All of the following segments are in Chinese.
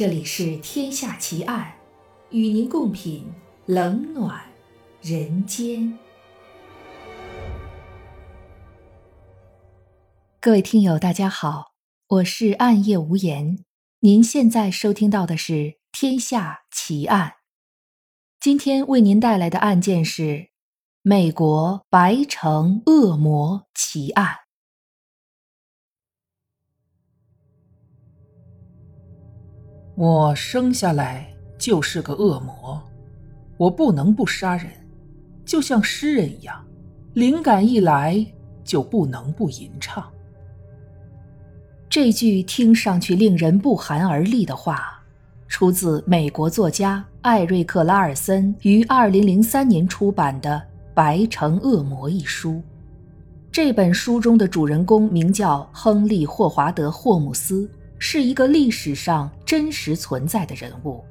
这里是《天下奇案》，与您共品冷暖人间。各位听友，大家好，我是暗夜无言。您现在收听到的是《天下奇案》，今天为您带来的案件是美国白城恶魔奇案。我生下来就是个恶魔，我不能不杀人，就像诗人一样，灵感一来就不能不吟唱。这句听上去令人不寒而栗的话，出自美国作家艾瑞克·拉尔森于2003年出版的《白城恶魔》一书。这本书中的主人公名叫亨利·霍华德·霍姆斯。是一个历史上真实存在的人物，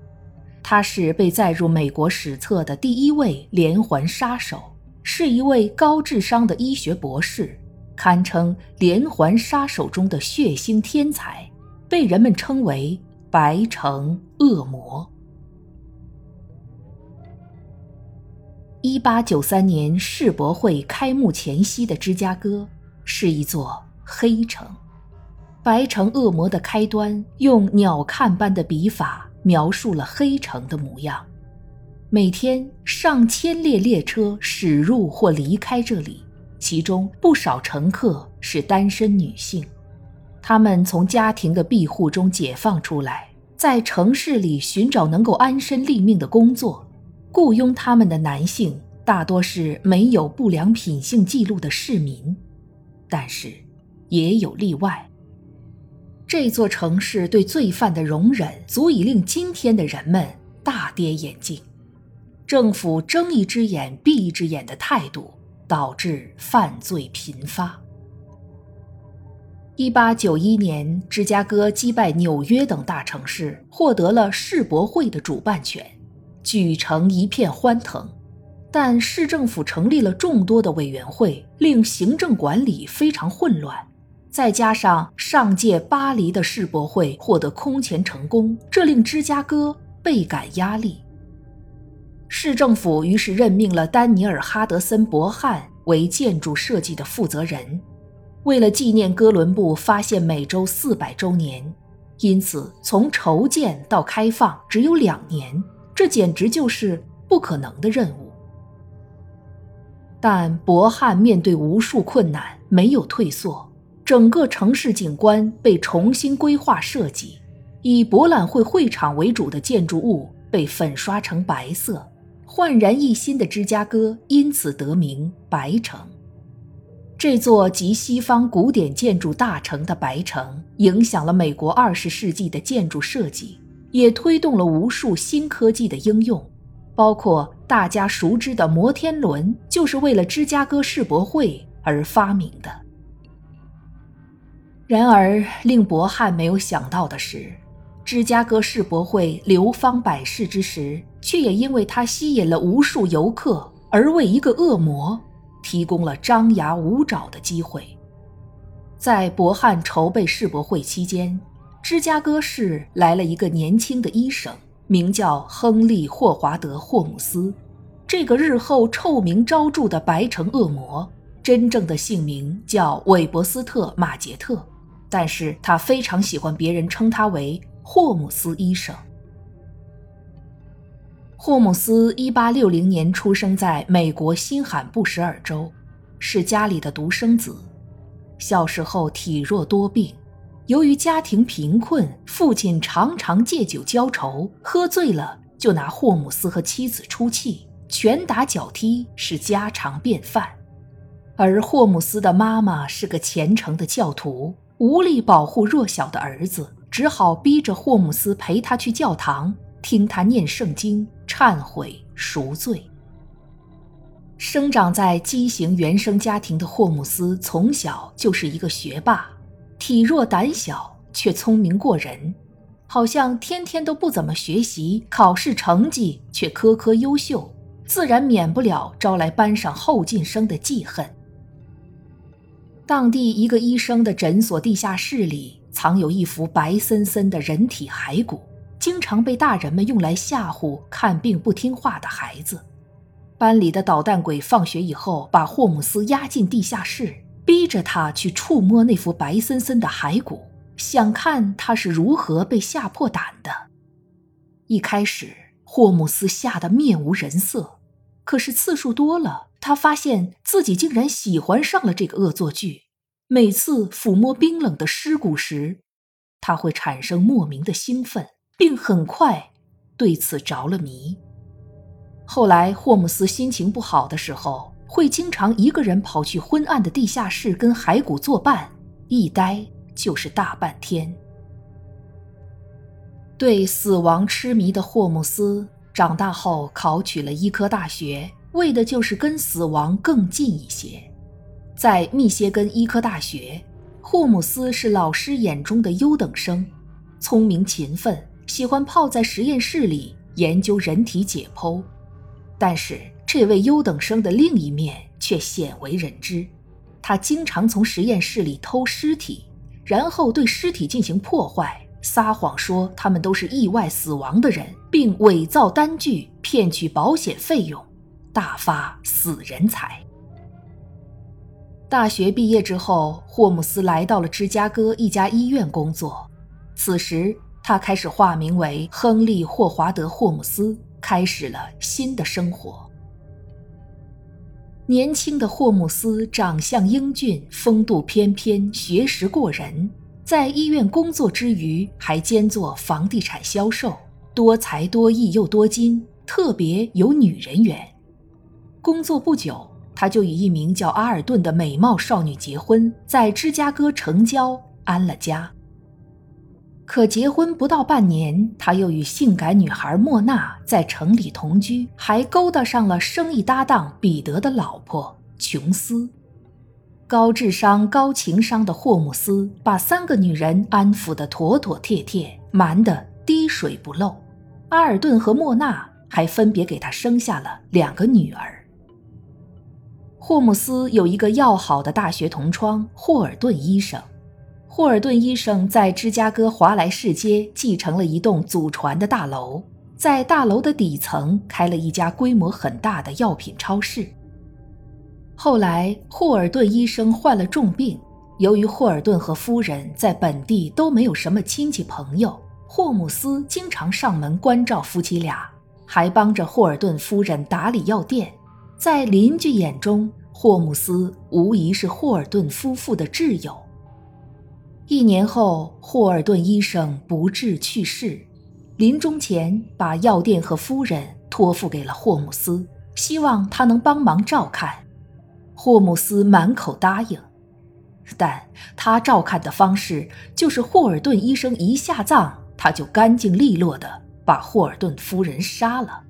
他是被载入美国史册的第一位连环杀手，是一位高智商的医学博士，堪称连环杀手中的血腥天才，被人们称为“白城恶魔”。一八九三年世博会开幕前夕的芝加哥是一座黑城。白城恶魔的开端，用鸟瞰般的笔法描述了黑城的模样。每天上千列列车驶入或离开这里，其中不少乘客是单身女性。她们从家庭的庇护中解放出来，在城市里寻找能够安身立命的工作。雇佣他们的男性大多是没有不良品性记录的市民，但是也有例外。这座城市对罪犯的容忍，足以令今天的人们大跌眼镜。政府睁一只眼闭一只眼的态度，导致犯罪频发。一八九一年，芝加哥击败纽约等大城市，获得了世博会的主办权，举城一片欢腾。但市政府成立了众多的委员会，令行政管理非常混乱。再加上上届巴黎的世博会获得空前成功，这令芝加哥倍感压力。市政府于是任命了丹尼尔·哈德森·伯汉为建筑设计的负责人。为了纪念哥伦布发现美洲四百周年，因此从筹建到开放只有两年，这简直就是不可能的任务。但伯汉面对无数困难，没有退缩。整个城市景观被重新规划设计，以博览会会场为主的建筑物被粉刷成白色，焕然一新的芝加哥因此得名“白城”。这座集西方古典建筑大成的白城，影响了美国二十世纪的建筑设计，也推动了无数新科技的应用，包括大家熟知的摩天轮，就是为了芝加哥世博会而发明的。然而，令伯汉没有想到的是，芝加哥世博会流芳百世之时，却也因为它吸引了无数游客，而为一个恶魔提供了张牙舞爪的机会。在伯汉筹备世博会期间，芝加哥市来了一个年轻的医生，名叫亨利·霍华德·霍姆斯。这个日后臭名昭著的白城恶魔，真正的姓名叫韦伯斯特·马杰特。但是他非常喜欢别人称他为霍姆斯医生。霍姆斯1860年出生在美国新罕布什尔州，是家里的独生子。小时候体弱多病，由于家庭贫困，父亲常常借酒浇愁，喝醉了就拿霍姆斯和妻子出气，拳打脚踢是家常便饭。而霍姆斯的妈妈是个虔诚的教徒。无力保护弱小的儿子，只好逼着霍姆斯陪他去教堂，听他念圣经、忏悔赎罪。生长在畸形原生家庭的霍姆斯从小就是一个学霸，体弱胆小却聪明过人，好像天天都不怎么学习，考试成绩却科科优秀，自然免不了招来班上后进生的记恨。当地一个医生的诊所地下室里藏有一副白森森的人体骸骨，经常被大人们用来吓唬看病不听话的孩子。班里的捣蛋鬼放学以后，把霍姆斯押进地下室，逼着他去触摸那副白森森的骸骨，想看他是如何被吓破胆的。一开始，霍姆斯吓得面无人色，可是次数多了，他发现自己竟然喜欢上了这个恶作剧。每次抚摸冰冷的尸骨时，他会产生莫名的兴奋，并很快对此着了迷。后来，霍姆斯心情不好的时候，会经常一个人跑去昏暗的地下室跟骸骨作伴，一待就是大半天。对死亡痴迷的霍姆斯，长大后考取了医科大学，为的就是跟死亡更近一些。在密歇根医科大学，霍姆斯是老师眼中的优等生，聪明勤奋，喜欢泡在实验室里研究人体解剖。但是，这位优等生的另一面却鲜为人知：他经常从实验室里偷尸体，然后对尸体进行破坏，撒谎说他们都是意外死亡的人，并伪造单据骗取保险费用，大发死人财。大学毕业之后，霍姆斯来到了芝加哥一家医院工作。此时，他开始化名为亨利·霍华德·霍姆斯，开始了新的生活。年轻的霍姆斯长相英俊，风度翩翩，学识过人，在医院工作之余，还兼做房地产销售，多才多艺又多金，特别有女人缘。工作不久。他就与一名叫阿尔顿的美貌少女结婚，在芝加哥城郊安了家。可结婚不到半年，他又与性感女孩莫娜在城里同居，还勾搭上了生意搭档彼得的老婆琼斯。高智商、高情商的霍姆斯把三个女人安抚得妥妥帖帖，瞒得滴水不漏。阿尔顿和莫娜还分别给他生下了两个女儿。霍姆斯有一个要好的大学同窗霍尔顿医生。霍尔顿医生在芝加哥华莱士街继承了一栋祖传的大楼，在大楼的底层开了一家规模很大的药品超市。后来，霍尔顿医生患了重病，由于霍尔顿和夫人在本地都没有什么亲戚朋友，霍姆斯经常上门关照夫妻俩，还帮着霍尔顿夫人打理药店。在邻居眼中，霍姆斯无疑是霍尔顿夫妇的挚友。一年后，霍尔顿医生不治去世，临终前把药店和夫人托付给了霍姆斯，希望他能帮忙照看。霍姆斯满口答应，但他照看的方式就是霍尔顿医生一下葬，他就干净利落的把霍尔顿夫人杀了。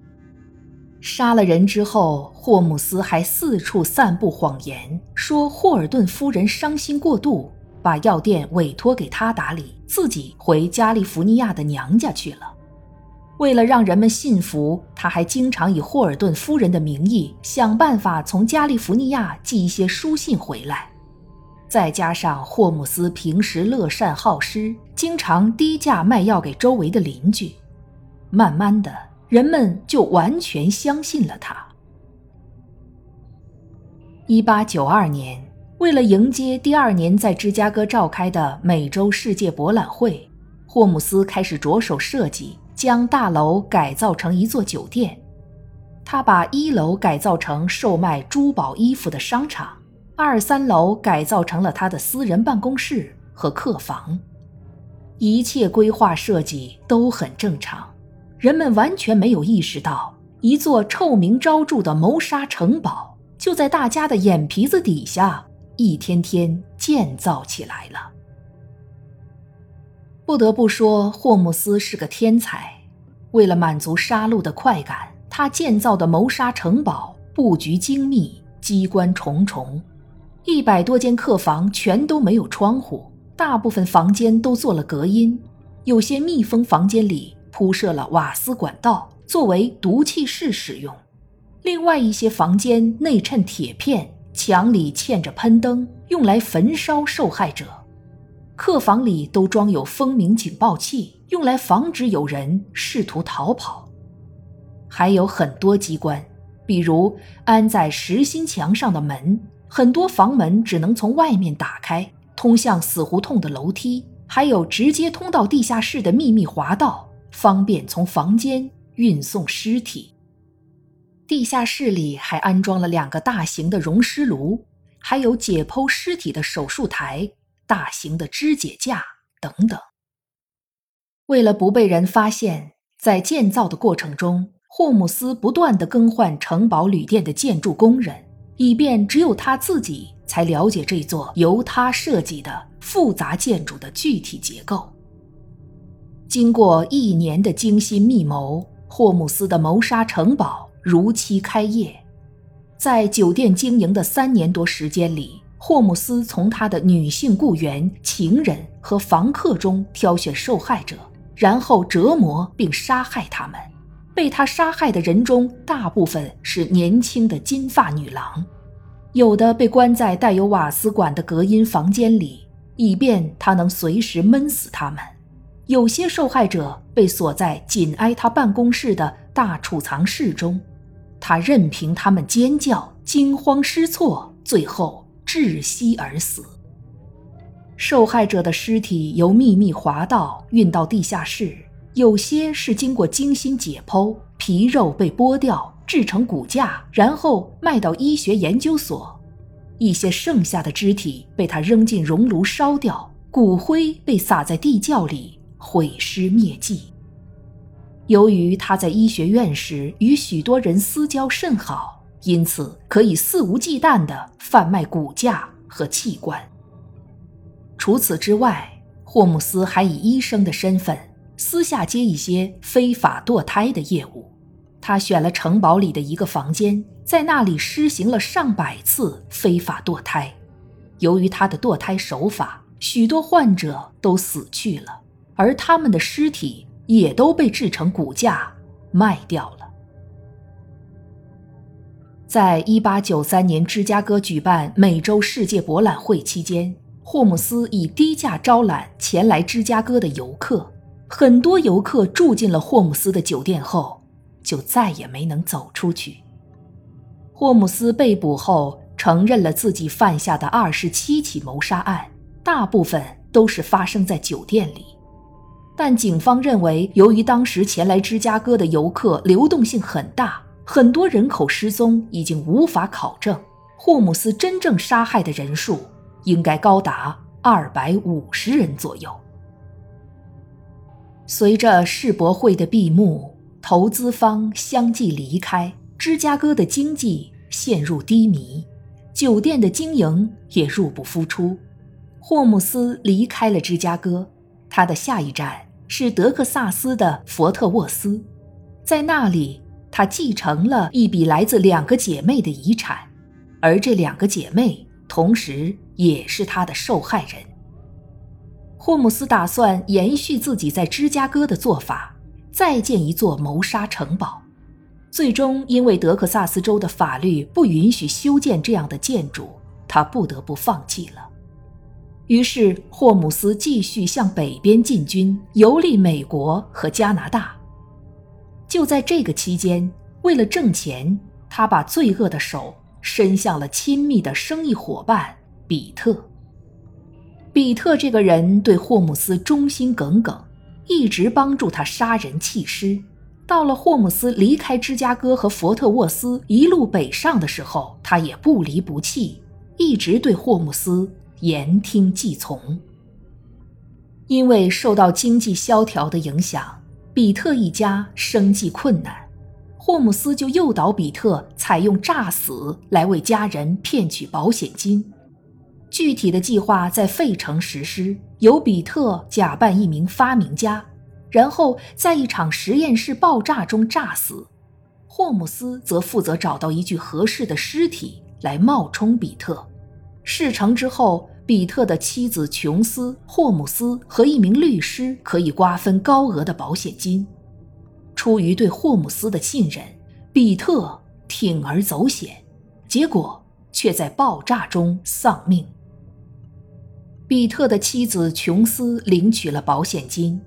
杀了人之后，霍姆斯还四处散布谎言，说霍尔顿夫人伤心过度，把药店委托给他打理，自己回加利福尼亚的娘家去了。为了让人们信服，他还经常以霍尔顿夫人的名义想办法从加利福尼亚寄一些书信回来。再加上霍姆斯平时乐善好施，经常低价卖药给周围的邻居，慢慢的。人们就完全相信了他。一八九二年，为了迎接第二年在芝加哥召开的美洲世界博览会，霍姆斯开始着手设计，将大楼改造成一座酒店。他把一楼改造成售卖珠宝衣服的商场，二三楼改造成了他的私人办公室和客房。一切规划设计都很正常。人们完全没有意识到，一座臭名昭著的谋杀城堡就在大家的眼皮子底下一天天建造起来了。不得不说，霍姆斯是个天才。为了满足杀戮的快感，他建造的谋杀城堡布局精密，机关重重，一百多间客房全都没有窗户，大部分房间都做了隔音，有些密封房间里。铺设了瓦斯管道作为毒气室使用，另外一些房间内衬铁片，墙里嵌着喷灯，用来焚烧受害者。客房里都装有蜂鸣警报器，用来防止有人试图逃跑。还有很多机关，比如安在实心墙上的门，很多房门只能从外面打开，通向死胡同的楼梯，还有直接通到地下室的秘密滑道，方便从房间运送尸体。地下室里还安装了两个大型的溶尸炉，还有解剖尸体的手术台、大型的肢解架等等。为了不被人发现，在建造的过程中，霍姆斯不断地更换城堡旅店的建筑工人，以便只有他自己才了解这座由他设计的复杂建筑的具体结构。经过一年的精心密谋，霍姆斯的谋杀城堡。如期开业，在酒店经营的三年多时间里，霍姆斯从他的女性雇员、情人和房客中挑选受害者，然后折磨并杀害他们。被他杀害的人中，大部分是年轻的金发女郎，有的被关在带有瓦斯管的隔音房间里，以便他能随时闷死他们；有些受害者被锁在紧挨他办公室的大储藏室中。他任凭他们尖叫、惊慌失措，最后窒息而死。受害者的尸体由秘密滑道运到地下室，有些是经过精心解剖，皮肉被剥掉制成骨架，然后卖到医学研究所；一些剩下的肢体被他扔进熔炉烧掉，骨灰被撒在地窖里毁尸灭迹。由于他在医学院时与许多人私交甚好，因此可以肆无忌惮地贩卖骨架和器官。除此之外，霍姆斯还以医生的身份私下接一些非法堕胎的业务。他选了城堡里的一个房间，在那里施行了上百次非法堕胎。由于他的堕胎手法，许多患者都死去了，而他们的尸体。也都被制成骨架卖掉了。在一八九三年芝加哥举办美洲世界博览会期间，霍姆斯以低价招揽前来芝加哥的游客。很多游客住进了霍姆斯的酒店后，就再也没能走出去。霍姆斯被捕后，承认了自己犯下的二十七起谋杀案，大部分都是发生在酒店里。但警方认为，由于当时前来芝加哥的游客流动性很大，很多人口失踪已经无法考证。霍姆斯真正杀害的人数应该高达二百五十人左右。随着世博会的闭幕，投资方相继离开，芝加哥的经济陷入低迷，酒店的经营也入不敷出。霍姆斯离开了芝加哥，他的下一站。是德克萨斯的佛特沃斯，在那里，他继承了一笔来自两个姐妹的遗产，而这两个姐妹同时也是他的受害人。霍姆斯打算延续自己在芝加哥的做法，再建一座谋杀城堡。最终，因为德克萨斯州的法律不允许修建这样的建筑，他不得不放弃了。于是，霍姆斯继续向北边进军，游历美国和加拿大。就在这个期间，为了挣钱，他把罪恶的手伸向了亲密的生意伙伴比特。比特这个人对霍姆斯忠心耿耿，一直帮助他杀人弃尸。到了霍姆斯离开芝加哥和佛特沃斯一路北上的时候，他也不离不弃，一直对霍姆斯。言听计从。因为受到经济萧条的影响，比特一家生计困难，霍姆斯就诱导比特采用诈死来为家人骗取保险金。具体的计划在费城实施，由比特假扮一名发明家，然后在一场实验室爆炸中炸死。霍姆斯则负责找到一具合适的尸体来冒充比特。事成之后，比特的妻子琼斯、霍姆斯和一名律师可以瓜分高额的保险金。出于对霍姆斯的信任，比特铤而走险，结果却在爆炸中丧命。比特的妻子琼斯领取了保险金，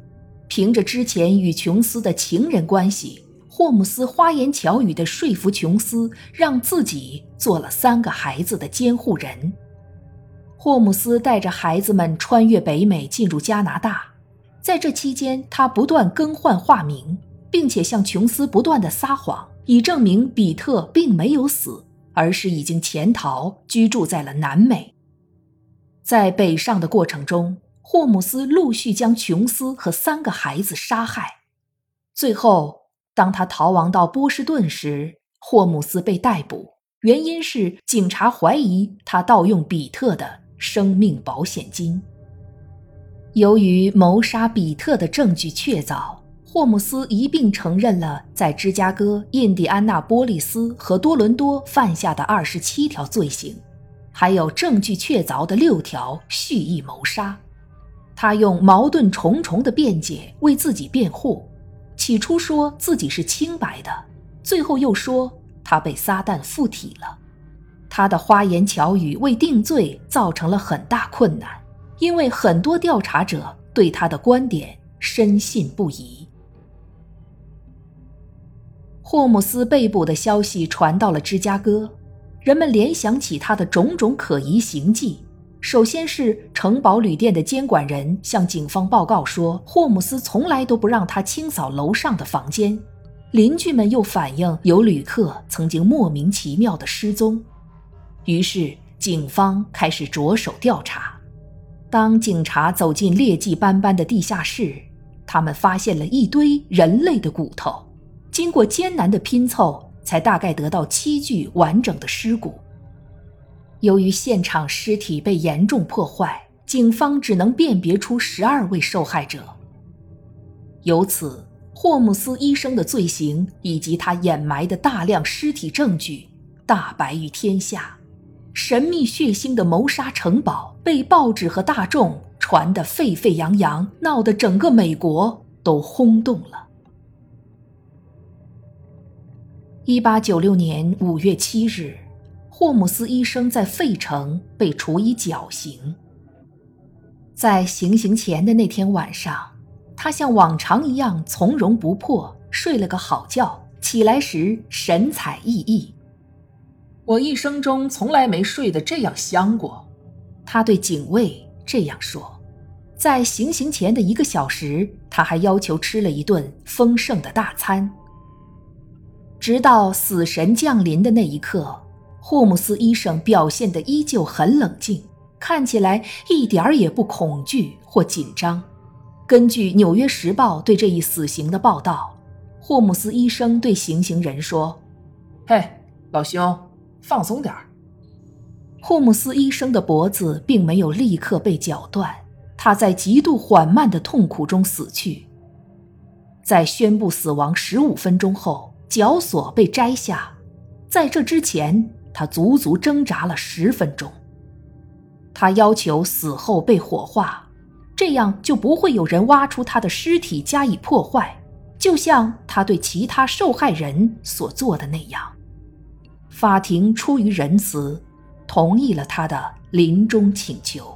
凭着之前与琼斯的情人关系，霍姆斯花言巧语地说服琼斯，让自己做了三个孩子的监护人。霍姆斯带着孩子们穿越北美进入加拿大，在这期间，他不断更换化名，并且向琼斯不断的撒谎，以证明比特并没有死，而是已经潜逃，居住在了南美。在北上的过程中，霍姆斯陆续将琼斯和三个孩子杀害。最后，当他逃亡到波士顿时，霍姆斯被逮捕，原因是警察怀疑他盗用比特的生命保险金。由于谋杀比特的证据确凿，霍姆斯一并承认了在芝加哥、印第安纳波利斯和多伦多犯下的二十七条罪行。还有证据确凿的六条蓄意谋杀，他用矛盾重重的辩解为自己辩护，起初说自己是清白的，最后又说他被撒旦附体了。他的花言巧语为定罪造成了很大困难，因为很多调查者对他的观点深信不疑。霍姆斯被捕的消息传到了芝加哥。人们联想起他的种种可疑行迹。首先是城堡旅店的监管人向警方报告说，霍姆斯从来都不让他清扫楼上的房间。邻居们又反映有旅客曾经莫名其妙的失踪。于是警方开始着手调查。当警察走进劣迹斑斑的地下室，他们发现了一堆人类的骨头。经过艰难的拼凑。才大概得到七具完整的尸骨。由于现场尸体被严重破坏，警方只能辨别出十二位受害者。由此，霍姆斯医生的罪行以及他掩埋的大量尸体证据大白于天下。神秘血腥的谋杀城堡被报纸和大众传得沸沸扬扬，闹得整个美国都轰动了。一八九六年五月七日，霍姆斯医生在费城被处以绞刑。在行刑前的那天晚上，他像往常一样从容不迫，睡了个好觉。起来时神采奕奕。我一生中从来没睡得这样香过，他对警卫这样说。在行刑前的一个小时，他还要求吃了一顿丰盛的大餐。直到死神降临的那一刻，霍姆斯医生表现得依旧很冷静，看起来一点儿也不恐惧或紧张。根据《纽约时报》对这一死刑的报道，霍姆斯医生对行刑人说：“嘿，老兄，放松点儿。”霍姆斯医生的脖子并没有立刻被绞断，他在极度缓慢的痛苦中死去。在宣布死亡十五分钟后。绞索被摘下，在这之前，他足足挣扎了十分钟。他要求死后被火化，这样就不会有人挖出他的尸体加以破坏，就像他对其他受害人所做的那样。法庭出于仁慈，同意了他的临终请求。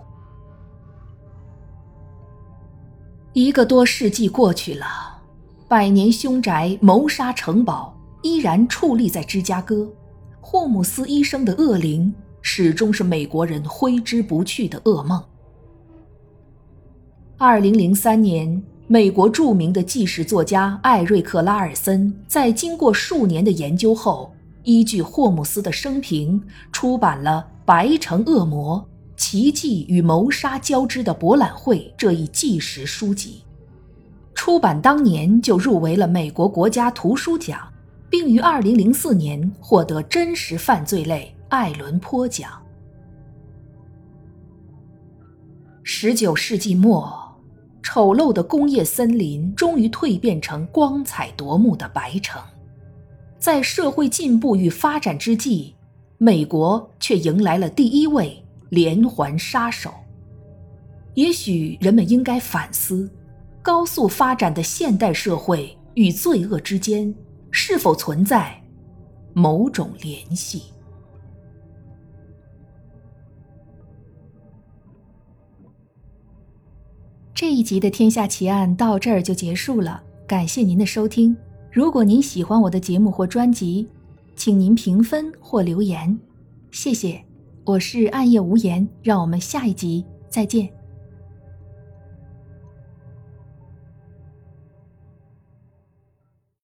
一个多世纪过去了。百年凶宅谋杀城堡依然矗立在芝加哥，霍姆斯医生的恶灵始终是美国人挥之不去的噩梦。二零零三年，美国著名的纪实作家艾瑞克·拉尔森在经过数年的研究后，依据霍姆斯的生平，出版了《白城恶魔：奇迹与谋杀交织的博览会》这一纪实书籍。出版当年就入围了美国国家图书奖，并于2004年获得真实犯罪类艾伦坡奖。19世纪末，丑陋的工业森林终于蜕变成光彩夺目的白城。在社会进步与发展之际，美国却迎来了第一位连环杀手。也许人们应该反思。高速发展的现代社会与罪恶之间是否存在某种联系？这一集的《天下奇案》到这儿就结束了，感谢您的收听。如果您喜欢我的节目或专辑，请您评分或留言，谢谢。我是暗夜无言，让我们下一集再见。